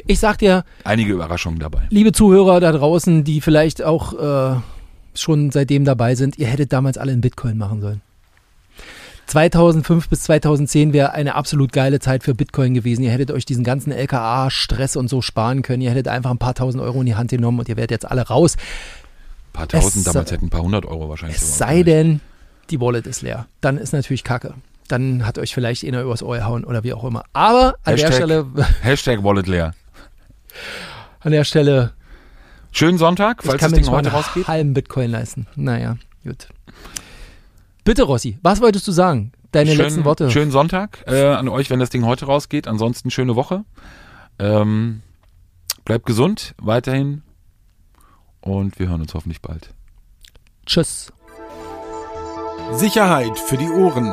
Ich sag dir, Einige Überraschungen dabei. liebe Zuhörer da draußen, die vielleicht auch äh, schon seitdem dabei sind, ihr hättet damals alle in Bitcoin machen sollen. 2005 bis 2010 wäre eine absolut geile Zeit für Bitcoin gewesen. Ihr hättet euch diesen ganzen LKA-Stress und so sparen können. Ihr hättet einfach ein paar tausend Euro in die Hand genommen und ihr wärt jetzt alle raus. Ein paar tausend, Es- damals hätten ein paar hundert Euro wahrscheinlich. Es sei denn, die Wallet ist leer. Dann ist natürlich Kacke. Dann hat euch vielleicht einer übers Ohr gehauen oder wie auch immer. Aber an der Hashtag- Stelle, Hashtag Wallet leer. an der Stelle, Schönen Sonntag, ich falls kann das mir Ding heute einen rausgeht. halben Bitcoin leisten. Naja, gut. Bitte, Rossi, was wolltest du sagen? Deine Schönen- letzten Worte. Schönen Sonntag äh, an euch, wenn das Ding heute rausgeht. Ansonsten schöne Woche. Ähm, bleibt gesund weiterhin und wir hören uns hoffentlich bald. Tschüss. Sicherheit für die Ohren